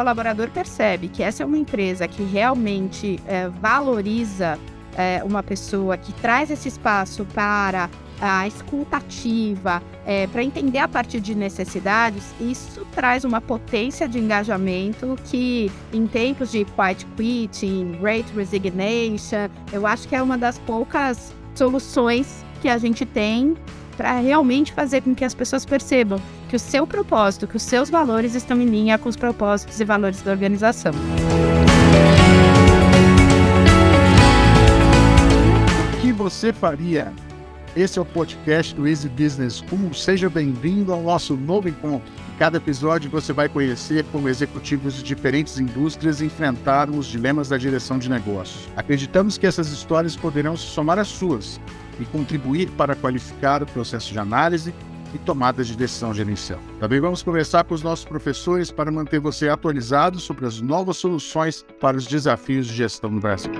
colaborador percebe que essa é uma empresa que realmente é, valoriza é, uma pessoa, que traz esse espaço para a escutativa, é, para entender a partir de necessidades, isso traz uma potência de engajamento que, em tempos de quiet quitting, great resignation, eu acho que é uma das poucas soluções que a gente tem para realmente fazer com que as pessoas percebam que o seu propósito, que os seus valores estão em linha com os propósitos e valores da organização. O que você faria? Esse é o podcast do Easy Business School. Seja bem-vindo ao nosso novo encontro. Em cada episódio você vai conhecer como executivos de diferentes indústrias enfrentaram os dilemas da direção de negócios. Acreditamos que essas histórias poderão se somar às suas e contribuir para qualificar o processo de análise e tomada de decisão gerencial. Também vamos conversar com os nossos professores para manter você atualizado sobre as novas soluções para os desafios de gestão no Brasil.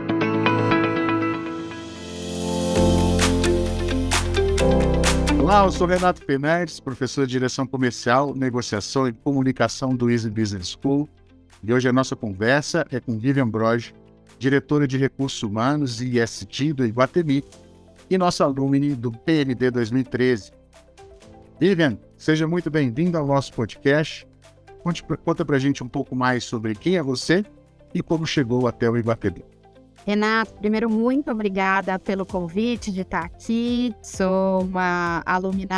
Olá, eu sou Renato Fernandes, professor de Direção Comercial, Negociação e Comunicação do Easy Business School. E hoje a nossa conversa é com Vivian Broge, diretora de Recursos Humanos e IST do Iguatemi, e nossa alumni do PND 2013. Vivian, seja muito bem-vindo ao nosso podcast. Conte, conta pra gente um pouco mais sobre quem é você e como chegou até o Iguatemi. Renato, primeiro, muito obrigada pelo convite de estar aqui. Sou uma alumni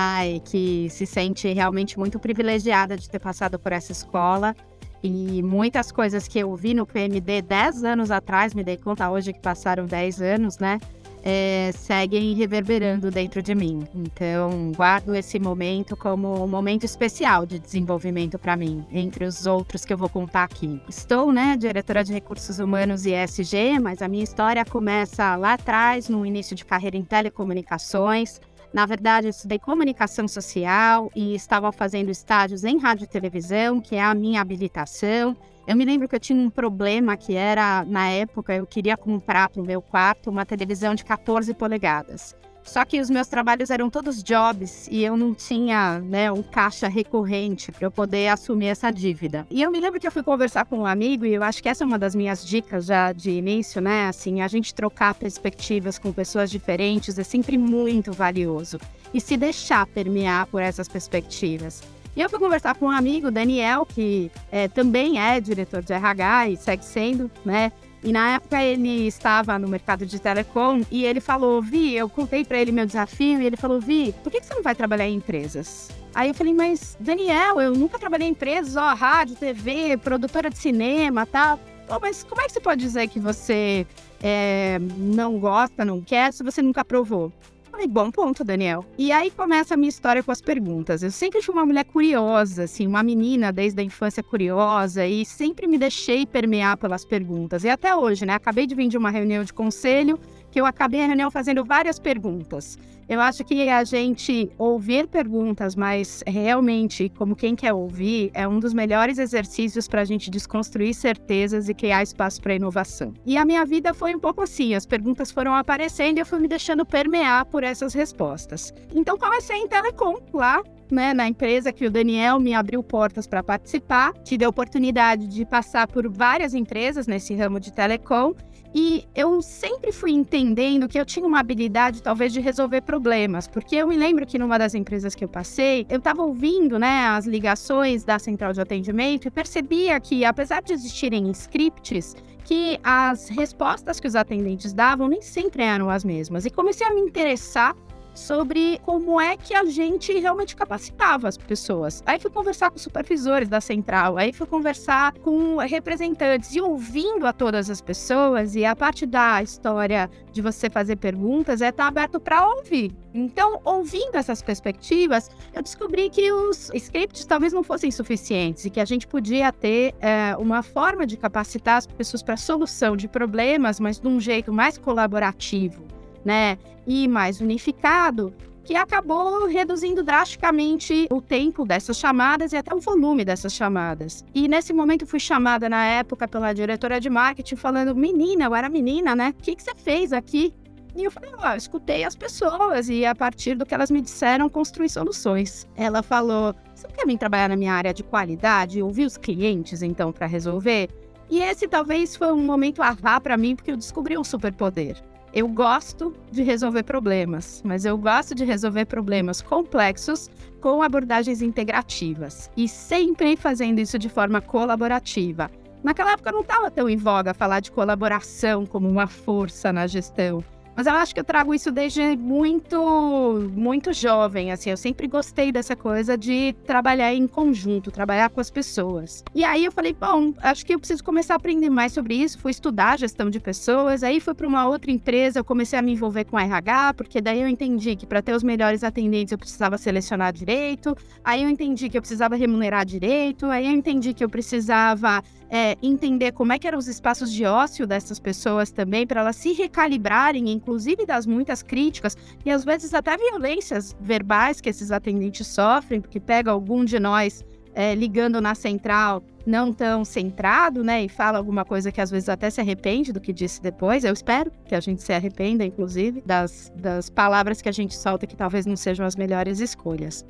que se sente realmente muito privilegiada de ter passado por essa escola. E muitas coisas que eu vi no PMD 10 anos atrás, me dei conta hoje que passaram 10 anos, né? É, seguem reverberando dentro de mim. Então, guardo esse momento como um momento especial de desenvolvimento para mim, entre os outros que eu vou contar aqui. Estou, né, diretora de recursos humanos e ESG, mas a minha história começa lá atrás, no início de carreira em telecomunicações. Na verdade, eu estudei comunicação social e estava fazendo estágios em rádio e televisão, que é a minha habilitação. Eu me lembro que eu tinha um problema que era, na época, eu queria comprar para o meu quarto uma televisão de 14 polegadas. Só que os meus trabalhos eram todos jobs e eu não tinha, né, um caixa recorrente para eu poder assumir essa dívida. E eu me lembro que eu fui conversar com um amigo e eu acho que essa é uma das minhas dicas já de início, né? Assim, a gente trocar perspectivas com pessoas diferentes é sempre muito valioso e se deixar permear por essas perspectivas. E eu fui conversar com um amigo, Daniel, que é, também é diretor de RH e segue sendo, né? E na época ele estava no mercado de telecom e ele falou: Vi, eu contei para ele meu desafio e ele falou: Vi, por que você não vai trabalhar em empresas? Aí eu falei: Mas Daniel, eu nunca trabalhei em empresas, ó, rádio, TV, produtora de cinema. Tá? mas como é que você pode dizer que você é, não gosta, não quer, se você nunca provou? Falei, bom ponto, Daniel. E aí começa a minha história com as perguntas. Eu sempre fui uma mulher curiosa, assim, uma menina desde a infância curiosa e sempre me deixei permear pelas perguntas. E até hoje, né? Acabei de vir de uma reunião de conselho que eu acabei a reunião fazendo várias perguntas. Eu acho que a gente ouvir perguntas, mas realmente, como quem quer ouvir, é um dos melhores exercícios para a gente desconstruir certezas e criar espaço para inovação. E a minha vida foi um pouco assim: as perguntas foram aparecendo e eu fui me deixando permear por essas respostas. Então, comecei em telecom lá né, na empresa que o Daniel me abriu portas para participar. Tive a oportunidade de passar por várias empresas nesse ramo de telecom e eu sempre fui entendendo que eu tinha uma habilidade, talvez, de resolver problemas, porque eu me lembro que numa das empresas que eu passei, eu estava ouvindo né, as ligações da central de atendimento e percebia que, apesar de existirem scripts, que as respostas que os atendentes davam nem sempre eram as mesmas. E comecei a me interessar sobre como é que a gente realmente capacitava as pessoas. Aí fui conversar com supervisores da central, aí fui conversar com representantes e ouvindo a todas as pessoas e a parte da história de você fazer perguntas é estar tá aberto para ouvir. Então, ouvindo essas perspectivas, eu descobri que os scripts talvez não fossem suficientes e que a gente podia ter é, uma forma de capacitar as pessoas para solução de problemas, mas de um jeito mais colaborativo né, e mais unificado, que acabou reduzindo drasticamente o tempo dessas chamadas e até o volume dessas chamadas. E nesse momento fui chamada na época pela diretora de marketing falando: "Menina, eu era menina, né? O que que você fez aqui?" E eu falei, ó, escutei as pessoas e a partir do que elas me disseram, construí soluções. Ela falou, você quer vir trabalhar na minha área de qualidade? Ouvir os clientes, então, para resolver? E esse talvez foi um momento ahá para mim, porque eu descobri um superpoder. Eu gosto de resolver problemas, mas eu gosto de resolver problemas complexos com abordagens integrativas e sempre fazendo isso de forma colaborativa. Naquela época não estava tão em voga falar de colaboração como uma força na gestão. Mas eu acho que eu trago isso desde muito, muito jovem, assim. Eu sempre gostei dessa coisa de trabalhar em conjunto, trabalhar com as pessoas. E aí eu falei, bom, acho que eu preciso começar a aprender mais sobre isso. Fui estudar gestão de pessoas. Aí fui para uma outra empresa, eu comecei a me envolver com RH, porque daí eu entendi que para ter os melhores atendentes eu precisava selecionar direito. Aí eu entendi que eu precisava remunerar direito. Aí eu entendi que eu precisava é, entender como é que eram os espaços de ócio dessas pessoas também, para elas se recalibrarem, inclusive das muitas críticas e às vezes até violências verbais que esses atendentes sofrem, porque pega algum de nós é, ligando na central não tão centrado, né, e fala alguma coisa que às vezes até se arrepende do que disse depois. Eu espero que a gente se arrependa, inclusive, das, das palavras que a gente solta que talvez não sejam as melhores escolhas.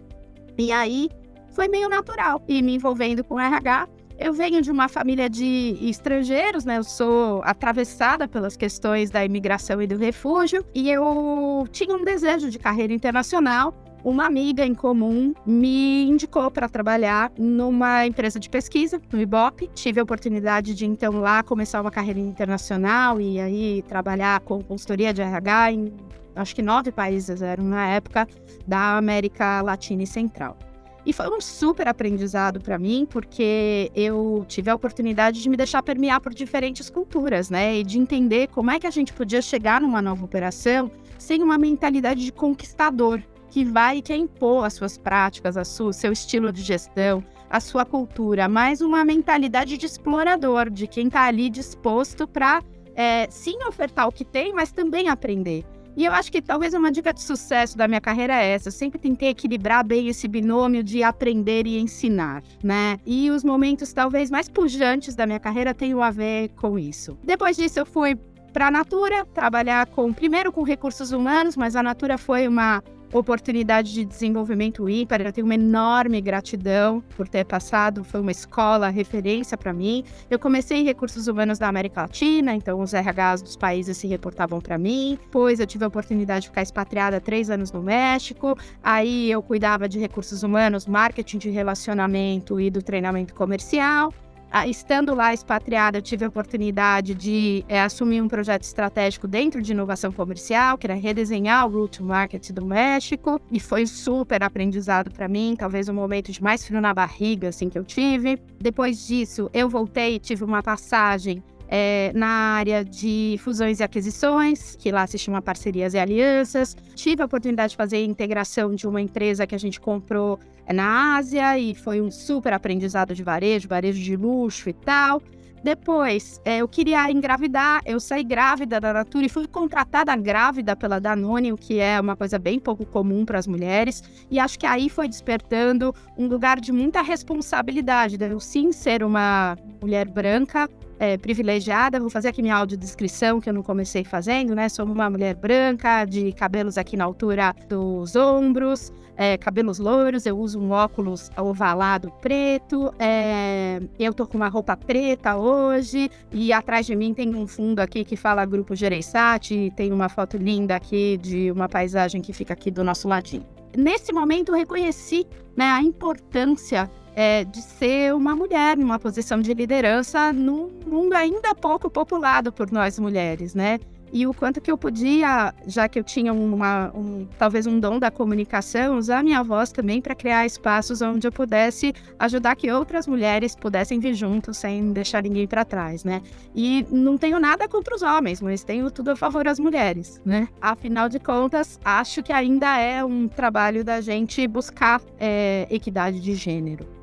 E aí foi meio natural e me envolvendo com RH eu venho de uma família de estrangeiros, né? Eu sou atravessada pelas questões da imigração e do refúgio, e eu tinha um desejo de carreira internacional. Uma amiga em comum me indicou para trabalhar numa empresa de pesquisa, no Ibope. Tive a oportunidade de então lá começar uma carreira internacional e aí trabalhar com consultoria de RH em acho que nove países eram na época da América Latina e Central. E foi um super aprendizado para mim, porque eu tive a oportunidade de me deixar permear por diferentes culturas, né? E de entender como é que a gente podia chegar numa nova operação sem uma mentalidade de conquistador, que vai e quer impor as suas práticas, a sua, seu estilo de gestão, a sua cultura, mas uma mentalidade de explorador, de quem está ali disposto para é, sim ofertar o que tem, mas também aprender. E eu acho que talvez uma dica de sucesso da minha carreira é essa. Eu sempre tentei equilibrar bem esse binômio de aprender e ensinar, né? E os momentos talvez mais pujantes da minha carreira tenham a ver com isso. Depois disso, eu fui para a Natura trabalhar com primeiro com recursos humanos, mas a Natura foi uma oportunidade de desenvolvimento ímpar. Eu tenho uma enorme gratidão por ter passado, foi uma escola, referência para mim. Eu comecei em recursos humanos da América Latina, então os RHs dos países se reportavam para mim. Depois eu tive a oportunidade de ficar expatriada três anos no México. Aí eu cuidava de recursos humanos, marketing de relacionamento e do treinamento comercial. Ah, estando lá expatriada, eu tive a oportunidade de é, assumir um projeto estratégico dentro de inovação comercial, que era redesenhar o route to market do México, e foi super aprendizado para mim, talvez o momento de mais frio na barriga assim que eu tive. Depois disso, eu voltei, tive uma passagem é, na área de fusões e aquisições, que lá se chama Parcerias e Alianças. Tive a oportunidade de fazer a integração de uma empresa que a gente comprou é, na Ásia e foi um super aprendizado de varejo, varejo de luxo e tal. Depois, é, eu queria engravidar, eu saí grávida da Natura e fui contratada grávida pela Danone, o que é uma coisa bem pouco comum para as mulheres. E acho que aí foi despertando um lugar de muita responsabilidade, de eu sim ser uma mulher branca, é, privilegiada. Vou fazer aqui minha audiodescrição, que eu não comecei fazendo, né? Sou uma mulher branca, de cabelos aqui na altura dos ombros, é, cabelos loiros, eu uso um óculos ovalado preto, é, eu tô com uma roupa preta hoje, e atrás de mim tem um fundo aqui que fala Grupo Gereissati, tem uma foto linda aqui de uma paisagem que fica aqui do nosso ladinho. Nesse momento, eu reconheci né, a importância é, de ser uma mulher numa posição de liderança num mundo ainda pouco populado por nós mulheres, né? E o quanto que eu podia, já que eu tinha uma, um, talvez um dom da comunicação, usar minha voz também para criar espaços onde eu pudesse ajudar que outras mulheres pudessem vir junto sem deixar ninguém para trás, né? E não tenho nada contra os homens, mas tenho tudo a favor das mulheres, né? Afinal de contas, acho que ainda é um trabalho da gente buscar é, equidade de gênero.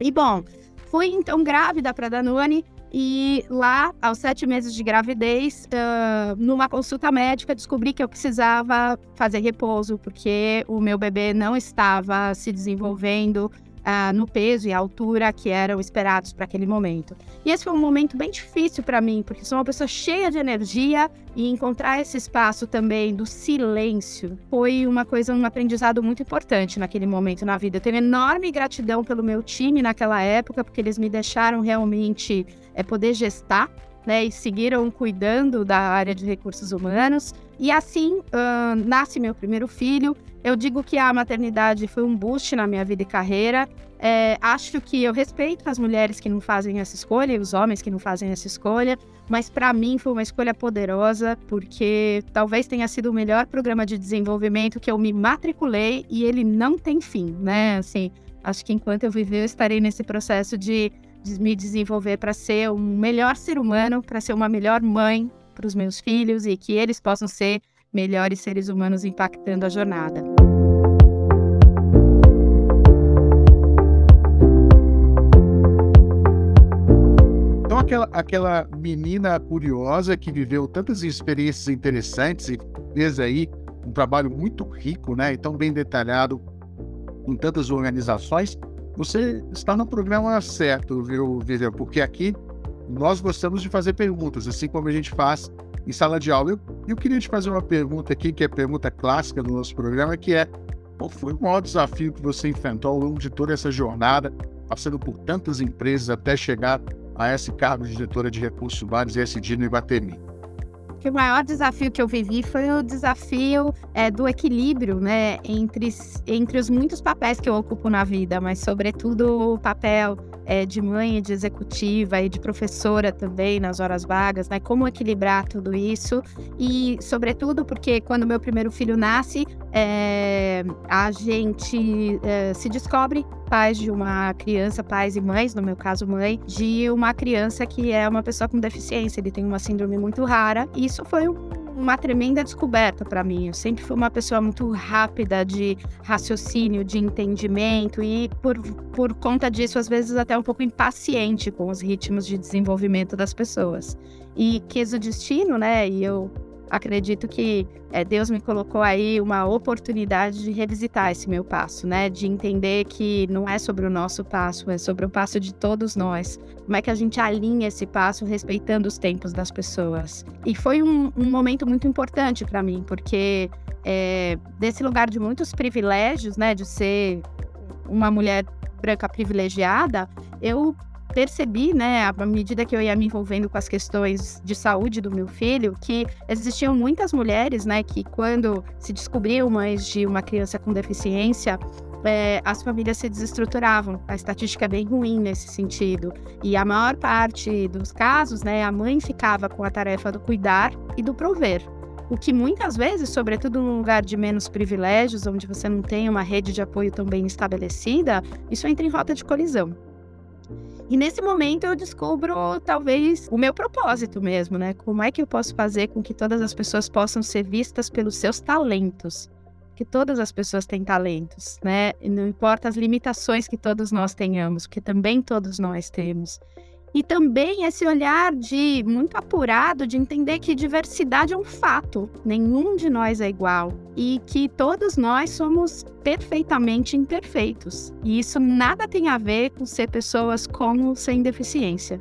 E bom, fui então grávida para Danone e lá, aos sete meses de gravidez, uh, numa consulta médica, descobri que eu precisava fazer repouso, porque o meu bebê não estava se desenvolvendo uh, no peso e altura que eram esperados para aquele momento. E esse foi um momento bem difícil para mim, porque sou uma pessoa cheia de energia e encontrar esse espaço também do silêncio foi uma coisa, um aprendizado muito importante naquele momento na vida. Eu tenho enorme gratidão pelo meu time naquela época, porque eles me deixaram realmente é, poder gestar né, e seguiram cuidando da área de recursos humanos. E assim uh, nasce meu primeiro filho. Eu digo que a maternidade foi um boost na minha vida e carreira. É, acho que eu respeito as mulheres que não fazem essa escolha e os homens que não fazem essa escolha, mas para mim foi uma escolha poderosa, porque talvez tenha sido o melhor programa de desenvolvimento que eu me matriculei e ele não tem fim, né? Assim, acho que enquanto eu viver, eu estarei nesse processo de me desenvolver para ser um melhor ser humano, para ser uma melhor mãe para os meus filhos e que eles possam ser melhores seres humanos impactando a jornada. Então, aquela, aquela menina curiosa que viveu tantas experiências interessantes e fez aí um trabalho muito rico, né? E tão bem detalhado em tantas organizações, você está no programa certo, viu, Vivian? Porque aqui nós gostamos de fazer perguntas, assim como a gente faz em sala de aula. Eu, eu queria te fazer uma pergunta aqui, que é a pergunta clássica do nosso programa, que é qual foi o maior desafio que você enfrentou ao longo de toda essa jornada, passando por tantas empresas até chegar a esse cargo de diretora de recursos humanos e dia no Ibatemi? Que o maior desafio que eu vivi foi o desafio é, do equilíbrio, né, entre, entre os muitos papéis que eu ocupo na vida, mas sobretudo o papel é, de mãe, de executiva e de professora também nas horas vagas, né? Como equilibrar tudo isso e, sobretudo, porque quando meu primeiro filho nasce, é, a gente é, se descobre pais de uma criança, pais e mães, no meu caso mãe, de uma criança que é uma pessoa com deficiência, ele tem uma síndrome muito rara. E isso foi um uma tremenda descoberta para mim. Eu sempre fui uma pessoa muito rápida de raciocínio, de entendimento e por, por conta disso, às vezes até um pouco impaciente com os ritmos de desenvolvimento das pessoas. E quis o destino, né? E eu acredito que é, Deus me colocou aí uma oportunidade de revisitar esse meu passo, né? De entender que não é sobre o nosso passo, é sobre o passo de todos nós. Como é que a gente alinha esse passo respeitando os tempos das pessoas? E foi um, um momento muito importante para mim, porque é, desse lugar de muitos privilégios, né? De ser uma mulher branca privilegiada, eu percebi, né, à medida que eu ia me envolvendo com as questões de saúde do meu filho, que existiam muitas mulheres, né, que quando se descobriam mães de uma criança com deficiência, é, as famílias se desestruturavam. A estatística é bem ruim nesse sentido. E a maior parte dos casos, né, a mãe ficava com a tarefa do cuidar e do prover. O que muitas vezes, sobretudo num lugar de menos privilégios, onde você não tem uma rede de apoio tão bem estabelecida, isso entra em rota de colisão. E nesse momento eu descubro talvez o meu propósito mesmo, né? Como é que eu posso fazer com que todas as pessoas possam ser vistas pelos seus talentos? Que todas as pessoas têm talentos, né? E não importa as limitações que todos nós tenhamos, porque também todos nós temos. E também esse olhar de muito apurado de entender que diversidade é um fato, nenhum de nós é igual e que todos nós somos perfeitamente imperfeitos. E isso nada tem a ver com ser pessoas com ou sem deficiência.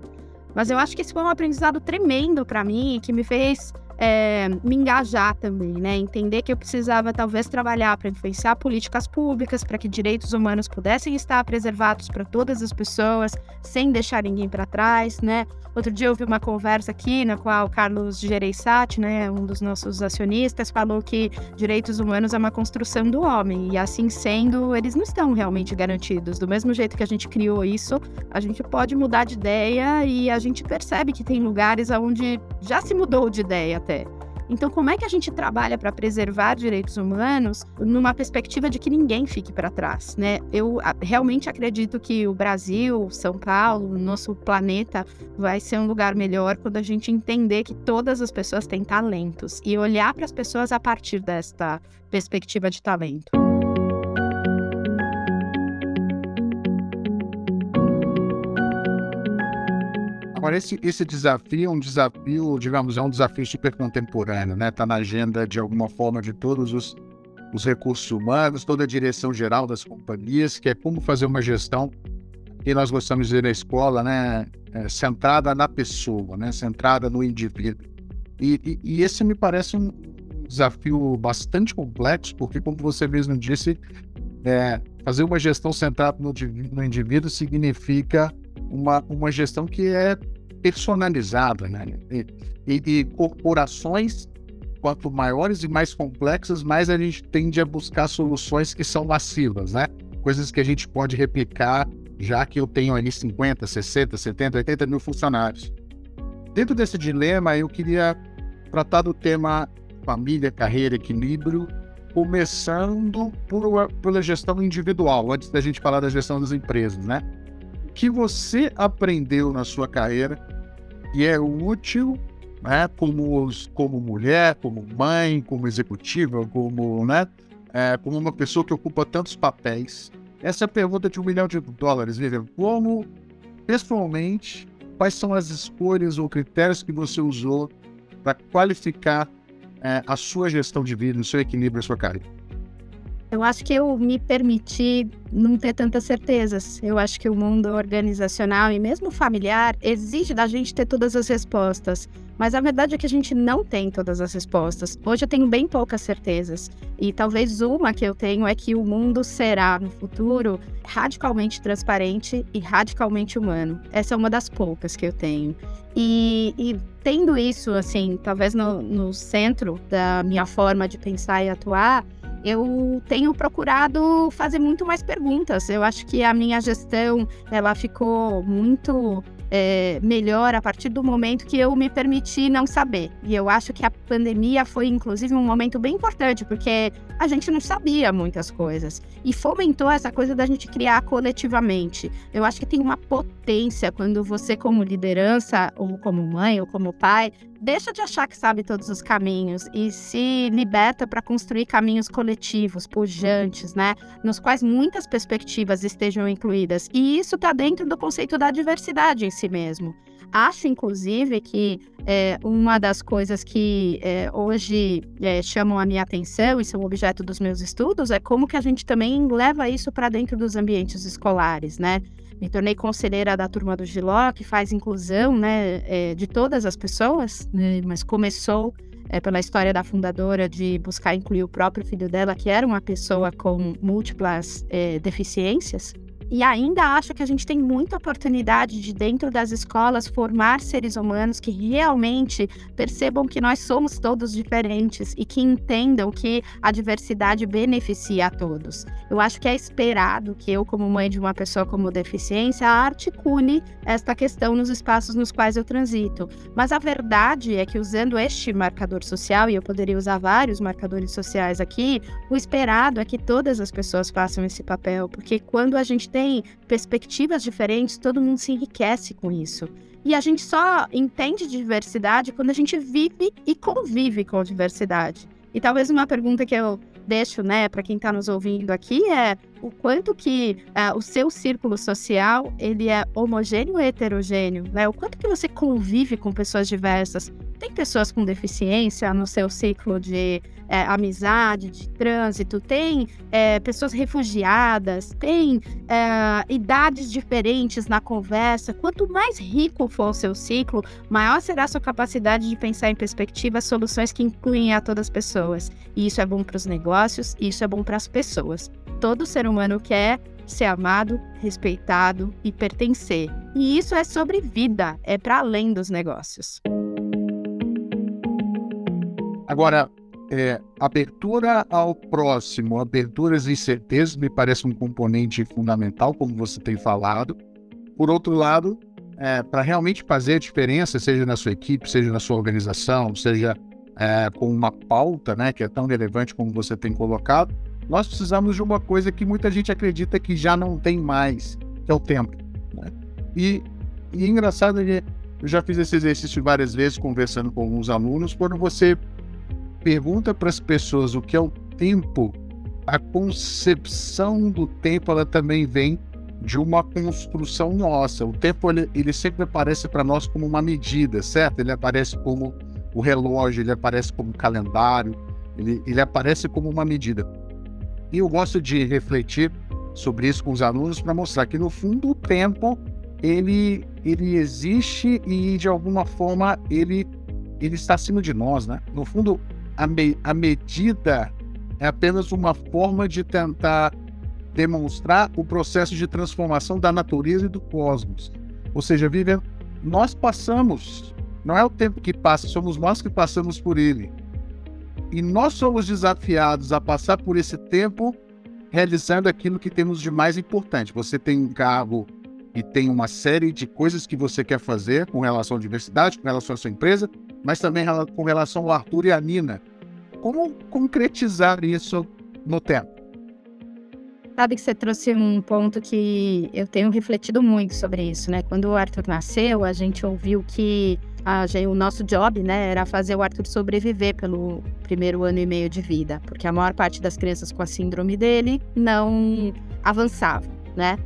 Mas eu acho que esse foi um aprendizado tremendo para mim que me fez é, me engajar também, né? Entender que eu precisava talvez trabalhar para influenciar políticas públicas, para que direitos humanos pudessem estar preservados para todas as pessoas, sem deixar ninguém para trás, né? Outro dia eu vi uma conversa aqui na qual o Carlos Gereissati, né, um dos nossos acionistas, falou que direitos humanos é uma construção do homem e assim sendo, eles não estão realmente garantidos. Do mesmo jeito que a gente criou isso, a gente pode mudar de ideia e a gente percebe que tem lugares onde já se mudou de ideia até. Então, como é que a gente trabalha para preservar direitos humanos numa perspectiva de que ninguém fique para trás, né? Eu realmente acredito que o Brasil, São Paulo, nosso planeta vai ser um lugar melhor quando a gente entender que todas as pessoas têm talentos e olhar para as pessoas a partir desta perspectiva de talento. Agora, esse, desafio é um desafio, digamos, é um desafio super contemporâneo, né? Está na agenda, de alguma forma, de todos os os recursos humanos, toda a direção geral das companhias, que é como fazer uma gestão que nós gostamos de dizer na escola, né, é, centrada na pessoa, né, centrada no indivíduo. E, e, e, esse me parece um desafio bastante complexo, porque, como você mesmo disse, é, fazer uma gestão centrada no, no, indivíduo significa uma, uma gestão que é personalizada, né? E, e corporações quanto maiores e mais complexas, mais a gente tende a buscar soluções que são massivas, né? Coisas que a gente pode replicar, já que eu tenho ali 50, 60, 70, 80 mil funcionários. Dentro desse dilema, eu queria tratar do tema família, carreira, equilíbrio, começando por, pela gestão individual, antes da gente falar da gestão das empresas, né? Que você aprendeu na sua carreira e é útil né, como, como mulher, como mãe, como executiva, como, né, é, como uma pessoa que ocupa tantos papéis. Essa é a pergunta de um milhão de dólares, Vivian. Como, pessoalmente, quais são as escolhas ou critérios que você usou para qualificar é, a sua gestão de vida, o seu equilíbrio, a sua carreira? Eu acho que eu me permiti não ter tantas certezas. Eu acho que o mundo organizacional e mesmo familiar exige da gente ter todas as respostas. Mas a verdade é que a gente não tem todas as respostas. Hoje eu tenho bem poucas certezas. E talvez uma que eu tenho é que o mundo será, no futuro, radicalmente transparente e radicalmente humano. Essa é uma das poucas que eu tenho. E, e tendo isso, assim, talvez no, no centro da minha forma de pensar e atuar, eu tenho procurado fazer muito mais perguntas. Eu acho que a minha gestão ela ficou muito é, melhor a partir do momento que eu me permiti não saber. E eu acho que a pandemia foi, inclusive, um momento bem importante, porque a gente não sabia muitas coisas. E fomentou essa coisa da gente criar coletivamente. Eu acho que tem uma potência quando você, como liderança, ou como mãe, ou como pai, deixa de achar que sabe todos os caminhos e se liberta para construir caminhos coletivos, pujantes, né? Nos quais muitas perspectivas estejam incluídas. E isso está dentro do conceito da diversidade si mesmo. Acho, inclusive, que é, uma das coisas que é, hoje é, chamam a minha atenção e são objeto dos meus estudos é como que a gente também leva isso para dentro dos ambientes escolares, né? Me tornei conselheira da turma do Giló, que faz inclusão né, é, de todas as pessoas, né, mas começou é, pela história da fundadora de buscar incluir o próprio filho dela, que era uma pessoa com múltiplas é, deficiências. E ainda acho que a gente tem muita oportunidade de, dentro das escolas, formar seres humanos que realmente percebam que nós somos todos diferentes e que entendam que a diversidade beneficia a todos. Eu acho que é esperado que eu, como mãe de uma pessoa com deficiência, articule esta questão nos espaços nos quais eu transito. Mas a verdade é que, usando este marcador social, e eu poderia usar vários marcadores sociais aqui, o esperado é que todas as pessoas façam esse papel, porque quando a gente tem perspectivas diferentes, todo mundo se enriquece com isso. E a gente só entende diversidade quando a gente vive e convive com diversidade. E talvez uma pergunta que eu deixo, né, para quem está nos ouvindo aqui é o quanto que uh, o seu círculo social ele é homogêneo ou heterogêneo, né? O quanto que você convive com pessoas diversas. Tem pessoas com deficiência no seu ciclo de é, amizade, de trânsito, tem é, pessoas refugiadas, tem é, idades diferentes na conversa. Quanto mais rico for o seu ciclo, maior será a sua capacidade de pensar em perspectivas, soluções que incluem a todas as pessoas. E isso é bom para os negócios, isso é bom para as pessoas. Todo ser humano quer ser amado, respeitado e pertencer. E isso é sobre vida, é para além dos negócios. Agora, é, abertura ao próximo, aberturas e incertezas me parece um componente fundamental, como você tem falado. Por outro lado, é, para realmente fazer a diferença, seja na sua equipe, seja na sua organização, seja é, com uma pauta né, que é tão relevante como você tem colocado, nós precisamos de uma coisa que muita gente acredita que já não tem mais, que é o tempo. Né? E, e é engraçado, eu já fiz esse exercício várias vezes conversando com alguns alunos, quando você pergunta para as pessoas o que é o tempo, a concepção do tempo ela também vem de uma construção nossa. O tempo ele, ele sempre aparece para nós como uma medida, certo? Ele aparece como o relógio, ele aparece como o calendário, ele, ele aparece como uma medida. E eu gosto de refletir sobre isso com os alunos para mostrar que, no fundo, o tempo ele, ele existe e, de alguma forma, ele, ele está acima de nós. Né? No fundo, a, me, a medida é apenas uma forma de tentar demonstrar o processo de transformação da natureza e do cosmos. Ou seja, Vivian, nós passamos, não é o tempo que passa, somos nós que passamos por ele. E nós somos desafiados a passar por esse tempo realizando aquilo que temos de mais importante. Você tem um cargo e tem uma série de coisas que você quer fazer com relação à diversidade, com relação à sua empresa, mas também com relação ao Arthur e à Nina. Como concretizar isso no tempo? Sabe que você trouxe um ponto que eu tenho refletido muito sobre isso, né? Quando o Arthur nasceu, a gente ouviu que a, o nosso job, né, era fazer o Arthur sobreviver pelo primeiro ano e meio de vida, porque a maior parte das crianças com a síndrome dele não avançava, né?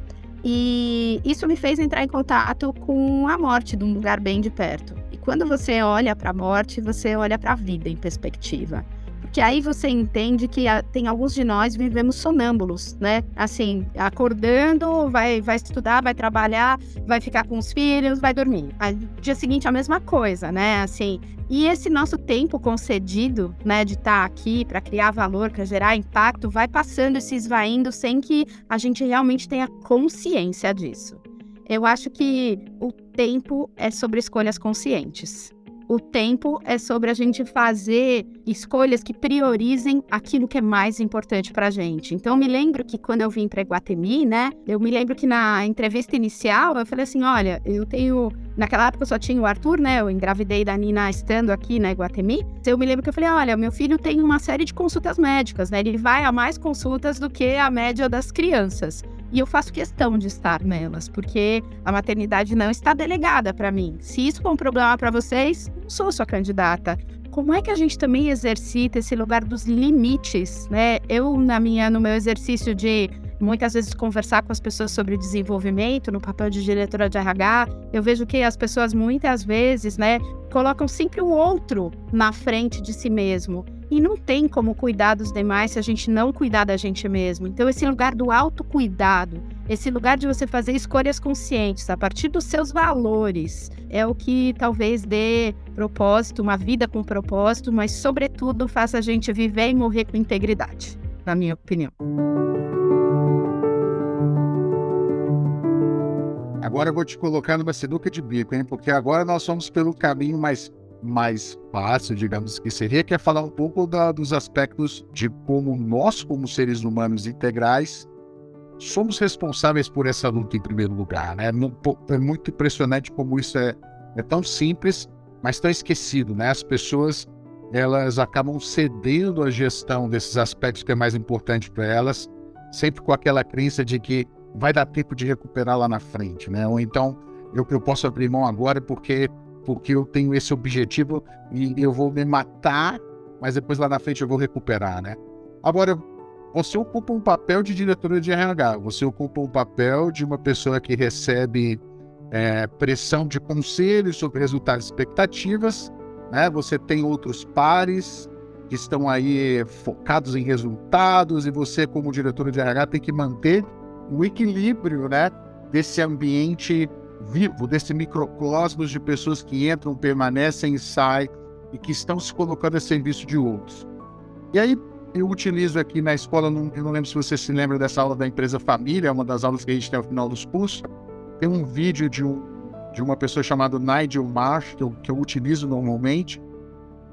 E isso me fez entrar em contato com a morte de um lugar bem de perto. E quando você olha para a morte, você olha para a vida em perspectiva que aí você entende que a, tem alguns de nós vivemos sonâmbulos, né? Assim, acordando, vai, vai estudar, vai trabalhar, vai ficar com os filhos, vai dormir. Aí, dia seguinte a mesma coisa, né? Assim, e esse nosso tempo concedido, né, de estar tá aqui para criar valor, para gerar impacto, vai passando e se esvaindo sem que a gente realmente tenha consciência disso. Eu acho que o tempo é sobre escolhas conscientes. O tempo é sobre a gente fazer escolhas que priorizem aquilo que é mais importante para a gente. Então, me lembro que quando eu vim para Iguatemi, né? Eu me lembro que na entrevista inicial eu falei assim: olha, eu tenho. Naquela época eu só tinha o Arthur, né? Eu engravidei da Nina estando aqui na Iguatemi. Eu me lembro que eu falei: olha, meu filho tem uma série de consultas médicas, né? Ele vai a mais consultas do que a média das crianças. E eu faço questão de estar nelas, porque a maternidade não está delegada para mim. Se isso for um problema para vocês, não sou sua candidata. Como é que a gente também exercita esse lugar dos limites, né? Eu na minha no meu exercício de muitas vezes conversar com as pessoas sobre desenvolvimento, no papel de diretora de RH, eu vejo que as pessoas muitas vezes, né, colocam sempre o outro na frente de si mesmo. E não tem como cuidar dos demais se a gente não cuidar da gente mesmo. Então, esse lugar do autocuidado, esse lugar de você fazer escolhas conscientes a partir dos seus valores, é o que talvez dê propósito, uma vida com propósito, mas, sobretudo, faça a gente viver e morrer com integridade, na minha opinião. Agora eu vou te colocar numa sinuca de bico, hein? Porque agora nós somos pelo caminho mais mais fácil, digamos que seria, que é falar um pouco da, dos aspectos de como nós, como seres humanos integrais, somos responsáveis por essa luta em primeiro lugar. Né? É muito impressionante como isso é, é tão simples, mas tão esquecido. Né? As pessoas elas acabam cedendo a gestão desses aspectos que é mais importante para elas, sempre com aquela crença de que vai dar tempo de recuperar lá na frente, né? Ou então eu, eu posso abrir mão agora porque porque eu tenho esse objetivo e eu vou me matar, mas depois lá na frente eu vou recuperar, né? Agora, você ocupa um papel de diretora de RH, você ocupa um papel de uma pessoa que recebe é, pressão de conselhos sobre resultados e expectativas, né? Você tem outros pares que estão aí focados em resultados e você, como diretora de RH, tem que manter o equilíbrio, né? Desse ambiente vivo, desse microcosmos de pessoas que entram, permanecem saem e que estão se colocando a serviço de outros. E aí eu utilizo aqui na escola, não, eu não lembro se você se lembra dessa aula da empresa Família, uma das aulas que a gente tem ao final dos cursos. Tem um vídeo de, um, de uma pessoa chamada Nigel Marsh, que eu, que eu utilizo normalmente,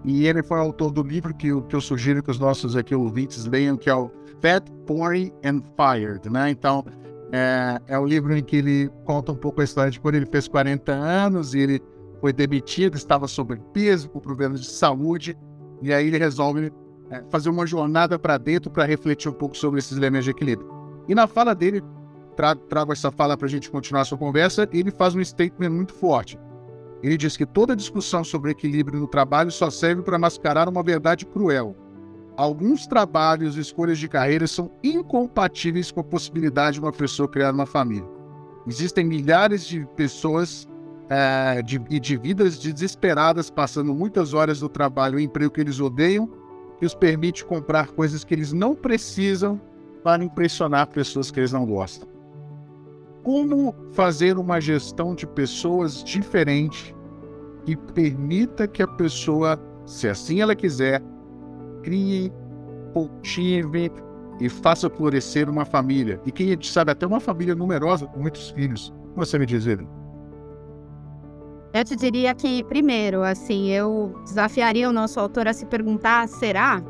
e ele foi autor do livro que eu, que eu sugiro que os nossos aqui ouvintes leiam, que é o Fat, Poor and Fired, né? Então, é, é o livro em que ele conta um pouco a história de quando ele fez 40 anos e ele foi demitido, estava sobrepeso, com problemas de saúde, e aí ele resolve é, fazer uma jornada para dentro para refletir um pouco sobre esses elementos de equilíbrio. E na fala dele, tra trago essa fala para a gente continuar a sua conversa, ele faz um statement muito forte. Ele diz que toda discussão sobre equilíbrio no trabalho só serve para mascarar uma verdade cruel alguns trabalhos e escolhas de carreira são incompatíveis com a possibilidade de uma pessoa criar uma família. Existem milhares de pessoas é, de, e de vidas desesperadas passando muitas horas do trabalho em emprego que eles odeiam, que os permite comprar coisas que eles não precisam para impressionar pessoas que eles não gostam. Como fazer uma gestão de pessoas diferente que permita que a pessoa, se assim ela quiser, crie, cultive e faça florescer uma família. E quem sabe até uma família numerosa com muitos filhos. Você me diz, Evelyn? Eu te diria que, primeiro, assim, eu desafiaria o nosso autor a se perguntar: será?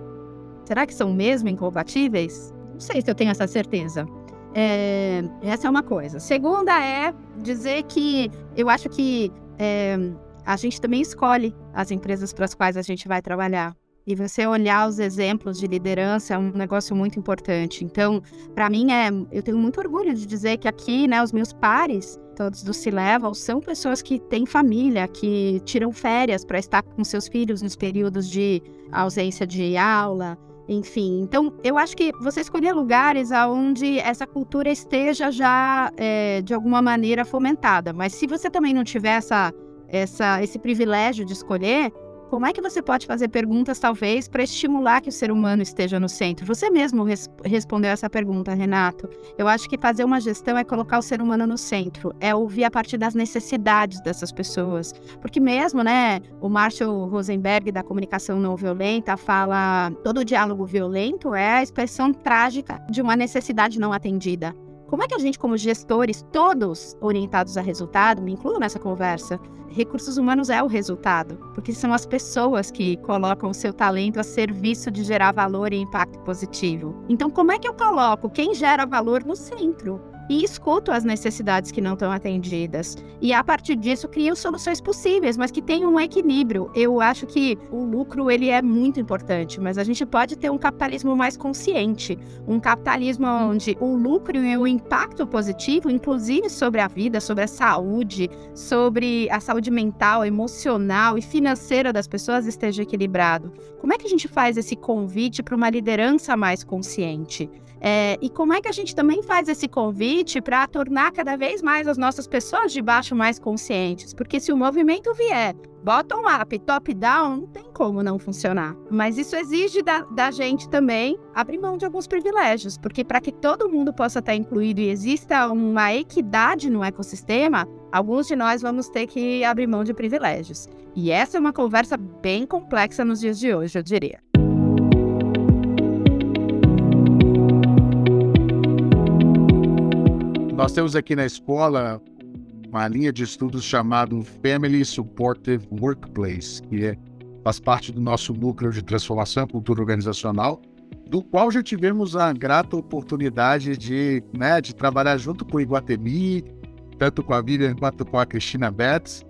Será que são mesmo incompatíveis? Não sei se eu tenho essa certeza. É, essa é uma coisa. Segunda é dizer que eu acho que é, a gente também escolhe as empresas para as quais a gente vai trabalhar. E você olhar os exemplos de liderança é um negócio muito importante. Então, para mim, é, eu tenho muito orgulho de dizer que aqui, né, os meus pares, todos do Se Level, são pessoas que têm família, que tiram férias para estar com seus filhos nos períodos de ausência de aula, enfim. Então, eu acho que você escolher lugares onde essa cultura esteja já, é, de alguma maneira, fomentada. Mas se você também não tiver essa, essa, esse privilégio de escolher, como é que você pode fazer perguntas, talvez, para estimular que o ser humano esteja no centro? Você mesmo res respondeu essa pergunta, Renato. Eu acho que fazer uma gestão é colocar o ser humano no centro, é ouvir a partir das necessidades dessas pessoas. Porque mesmo, né, o Marshall Rosenberg, da comunicação não violenta, fala todo diálogo violento é a expressão trágica de uma necessidade não atendida. Como é que a gente, como gestores, todos orientados a resultado, me incluo nessa conversa, recursos humanos é o resultado, porque são as pessoas que colocam o seu talento a serviço de gerar valor e impacto positivo. Então, como é que eu coloco quem gera valor no centro? E escuto as necessidades que não estão atendidas. E a partir disso crio soluções possíveis, mas que tenham um equilíbrio. Eu acho que o lucro ele é muito importante, mas a gente pode ter um capitalismo mais consciente, um capitalismo onde o lucro e o impacto positivo, inclusive sobre a vida, sobre a saúde, sobre a saúde mental, emocional e financeira das pessoas esteja equilibrado. Como é que a gente faz esse convite para uma liderança mais consciente? É, e como é que a gente também faz esse convite para tornar cada vez mais as nossas pessoas de baixo mais conscientes? Porque se o movimento vier bottom-up, top-down, não tem como não funcionar. Mas isso exige da, da gente também abrir mão de alguns privilégios, porque para que todo mundo possa estar incluído e exista uma equidade no ecossistema, alguns de nós vamos ter que abrir mão de privilégios. E essa é uma conversa bem complexa nos dias de hoje, eu diria. Nós temos aqui na escola uma linha de estudos chamado Family Supportive Workplace, que é, faz parte do nosso núcleo de transformação e cultura organizacional, do qual já tivemos a grata oportunidade de, né, de trabalhar junto com o Iguatemi, tanto com a Vivian quanto com a Cristina Betts.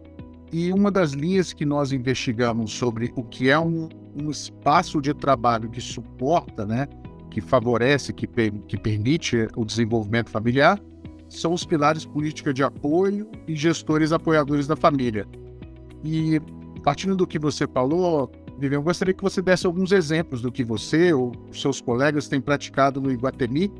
E uma das linhas que nós investigamos sobre o que é um, um espaço de trabalho que suporta, né, que favorece, que, que permite o desenvolvimento familiar, são os pilares política de apoio e gestores apoiadores da família. E partindo do que você falou, Vivian, gostaria que você desse alguns exemplos do que você ou seus colegas têm praticado no Iguatemi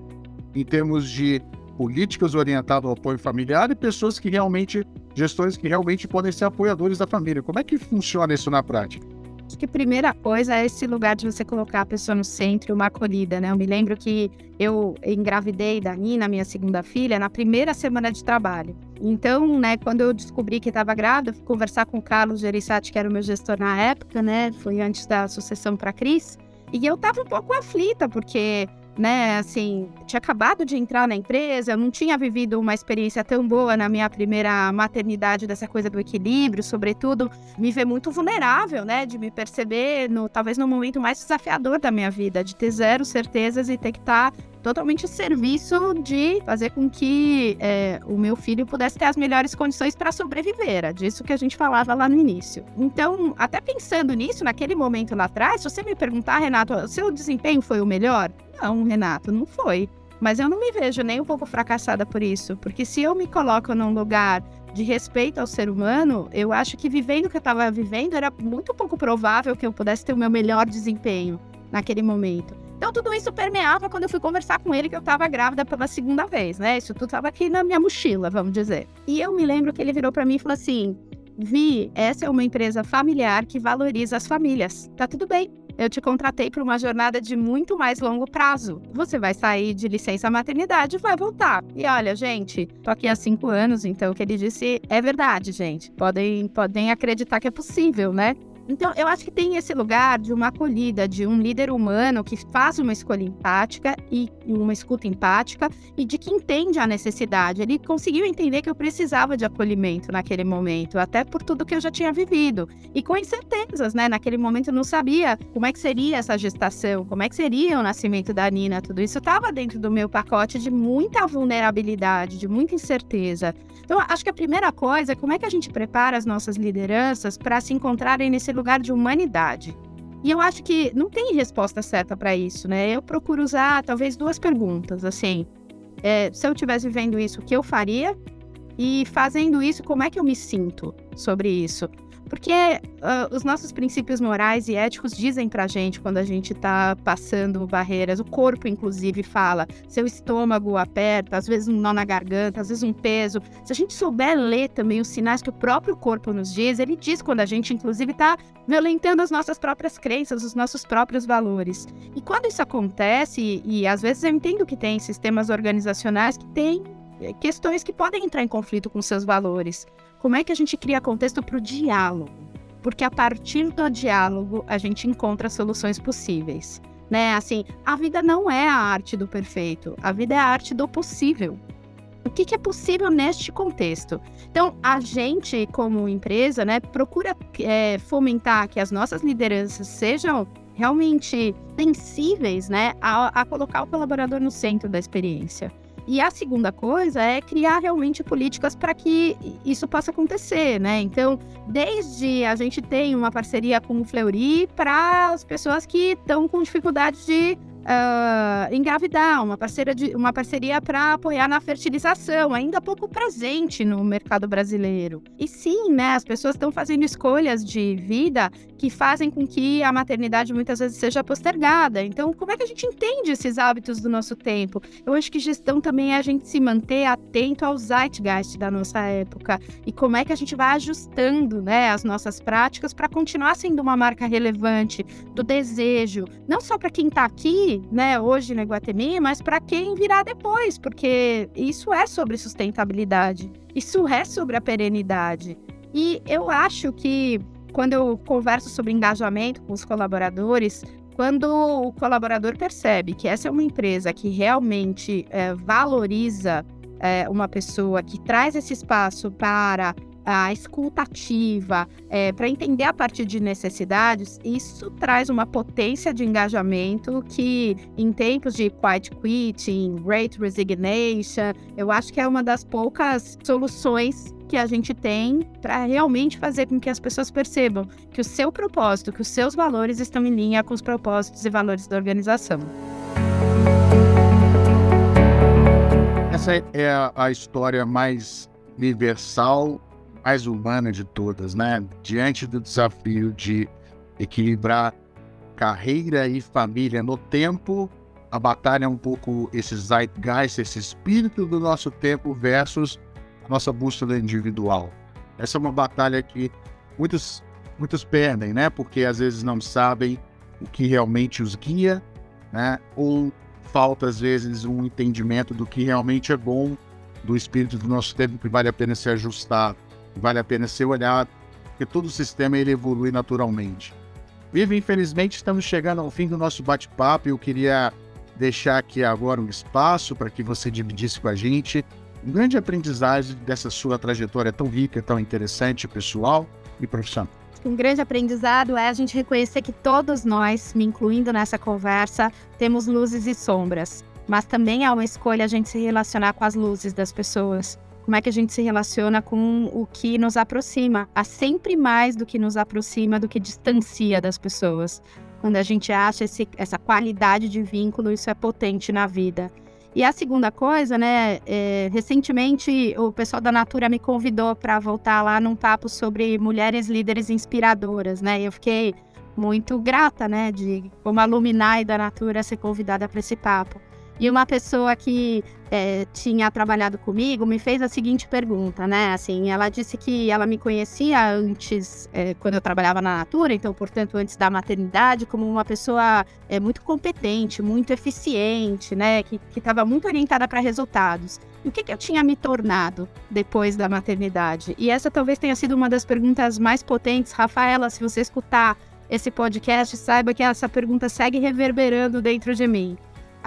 em termos de políticas orientadas ao apoio familiar e pessoas que realmente, gestores que realmente podem ser apoiadores da família. Como é que funciona isso na prática? Acho que a primeira coisa é esse lugar de você colocar a pessoa no centro, uma acolhida, né? Eu me lembro que eu engravidei da Nina, minha segunda filha, na primeira semana de trabalho. Então, né, quando eu descobri que estava grávida, fui conversar com o Carlos Gerissati, que era o meu gestor na época, né? Foi antes da sucessão para a Cris. E eu estava um pouco aflita, porque né? Assim, tinha acabado de entrar na empresa, não tinha vivido uma experiência tão boa na minha primeira maternidade dessa coisa do equilíbrio, sobretudo me ver muito vulnerável, né? De me perceber no talvez no momento mais desafiador da minha vida, de ter zero certezas e ter que estar tá totalmente a serviço de fazer com que é, o meu filho pudesse ter as melhores condições para sobreviver. Era disso que a gente falava lá no início. Então, até pensando nisso, naquele momento lá atrás, se você me perguntar, Renato, o seu desempenho foi o melhor? Não, Renato, não foi. Mas eu não me vejo nem um pouco fracassada por isso, porque se eu me coloco num lugar de respeito ao ser humano, eu acho que vivendo o que eu estava vivendo era muito pouco provável que eu pudesse ter o meu melhor desempenho naquele momento. Então tudo isso permeava quando eu fui conversar com ele que eu estava grávida pela segunda vez, né? Isso tudo estava aqui na minha mochila, vamos dizer. E eu me lembro que ele virou para mim e falou assim: "Vi, essa é uma empresa familiar que valoriza as famílias. Tá tudo bem. eu te contratei para uma jornada de muito mais longo prazo. Você vai sair de licença maternidade e vai voltar. E olha, gente, tô aqui há cinco anos, então o que ele disse é verdade, gente. Podem, podem acreditar que é possível, né? Então, eu acho que tem esse lugar de uma acolhida, de um líder humano que faz uma escolha empática e uma escuta empática e de que entende a necessidade. Ele conseguiu entender que eu precisava de acolhimento naquele momento, até por tudo que eu já tinha vivido. E com incertezas, né? Naquele momento eu não sabia como é que seria essa gestação, como é que seria o nascimento da Nina, tudo isso estava dentro do meu pacote de muita vulnerabilidade, de muita incerteza. Então, acho que a primeira coisa é como é que a gente prepara as nossas lideranças para se encontrarem nesse lugar de humanidade. E eu acho que não tem resposta certa para isso, né? Eu procuro usar talvez duas perguntas, assim. É, se eu estivesse vivendo isso, o que eu faria? E fazendo isso, como é que eu me sinto sobre isso? Porque uh, os nossos princípios morais e éticos dizem pra gente quando a gente tá passando barreiras. O corpo, inclusive, fala. Seu estômago aperta, às vezes um nó na garganta, às vezes um peso. Se a gente souber ler também os sinais que o próprio corpo nos diz, ele diz quando a gente, inclusive, tá violentando as nossas próprias crenças, os nossos próprios valores. E quando isso acontece, e, e às vezes eu entendo que tem sistemas organizacionais que têm eh, questões que podem entrar em conflito com seus valores. Como é que a gente cria contexto para o diálogo? Porque a partir do diálogo a gente encontra soluções possíveis. Né? Assim, a vida não é a arte do perfeito, a vida é a arte do possível. O que, que é possível neste contexto? Então, a gente, como empresa, né, procura é, fomentar que as nossas lideranças sejam realmente sensíveis né, a, a colocar o colaborador no centro da experiência. E a segunda coisa é criar realmente políticas para que isso possa acontecer, né? Então, desde a gente tem uma parceria com o Fleury para as pessoas que estão com dificuldade de uh, engravidar, uma, parceira de, uma parceria para apoiar na fertilização, ainda pouco presente no mercado brasileiro. E sim, né, as pessoas estão fazendo escolhas de vida que fazem com que a maternidade muitas vezes seja postergada. Então, como é que a gente entende esses hábitos do nosso tempo? Eu acho que gestão também é a gente se manter atento ao zeitgeist da nossa época e como é que a gente vai ajustando, né, as nossas práticas para continuar sendo uma marca relevante do desejo, não só para quem está aqui né, hoje na Iguatemi, mas para quem virá depois, porque isso é sobre sustentabilidade, isso é sobre a perenidade. E eu acho que quando eu converso sobre engajamento com os colaboradores, quando o colaborador percebe que essa é uma empresa que realmente é, valoriza é, uma pessoa, que traz esse espaço para a escutativa, é, para entender a partir de necessidades, isso traz uma potência de engajamento que, em tempos de quiet quitting, great resignation, eu acho que é uma das poucas soluções que a gente tem para realmente fazer com que as pessoas percebam que o seu propósito, que os seus valores estão em linha com os propósitos e valores da organização. Essa é a história mais universal mais humana de todas, né? Diante do desafio de equilibrar carreira e família no tempo, a batalha é um pouco esse zeitgeist, esse espírito do nosso tempo versus a nossa bússola individual. Essa é uma batalha que muitos, muitos perdem, né? Porque às vezes não sabem o que realmente os guia, né? Ou falta às vezes um entendimento do que realmente é bom do espírito do nosso tempo que vale a pena ser ajustado vale a pena ser olhado, porque todo o sistema ele evolui naturalmente. Viva, infelizmente, estamos chegando ao fim do nosso bate-papo e eu queria deixar aqui agora um espaço para que você dividisse com a gente um grande aprendizagem dessa sua trajetória tão rica, tão interessante, pessoal e profissional. Um grande aprendizado é a gente reconhecer que todos nós, me incluindo nessa conversa, temos luzes e sombras, mas também é uma escolha a gente se relacionar com as luzes das pessoas como é que a gente se relaciona com o que nos aproxima. Há sempre mais do que nos aproxima do que distancia das pessoas. Quando a gente acha esse, essa qualidade de vínculo, isso é potente na vida. E a segunda coisa, né? É, recentemente o pessoal da Natura me convidou para voltar lá num papo sobre mulheres líderes inspiradoras, né? E eu fiquei muito grata, né, de como alumni da Natura ser convidada para esse papo. E uma pessoa que é, tinha trabalhado comigo me fez a seguinte pergunta, né? Assim, ela disse que ela me conhecia antes, é, quando eu trabalhava na Natura, então, portanto, antes da maternidade, como uma pessoa é, muito competente, muito eficiente, né? Que estava muito orientada para resultados. E o que, que eu tinha me tornado depois da maternidade? E essa talvez tenha sido uma das perguntas mais potentes. Rafaela, se você escutar esse podcast, saiba que essa pergunta segue reverberando dentro de mim.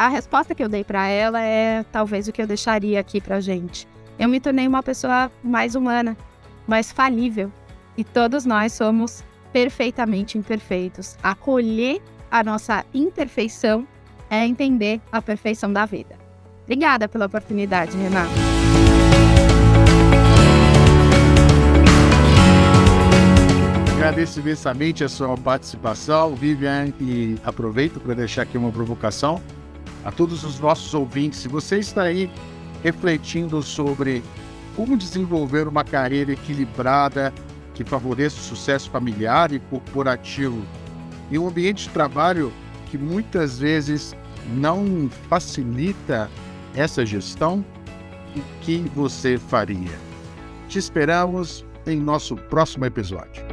A resposta que eu dei para ela é talvez o que eu deixaria aqui pra gente. Eu me tornei uma pessoa mais humana, mais falível. E todos nós somos perfeitamente imperfeitos. Acolher a nossa imperfeição é entender a perfeição da vida. Obrigada pela oportunidade, Renata. Agradeço imensamente a sua participação, Vivian, e aproveito para deixar aqui uma provocação a todos os nossos ouvintes. Se você está aí refletindo sobre como desenvolver uma carreira equilibrada que favoreça o sucesso familiar e corporativo em um ambiente de trabalho que muitas vezes não facilita essa gestão, o que você faria? Te esperamos em nosso próximo episódio.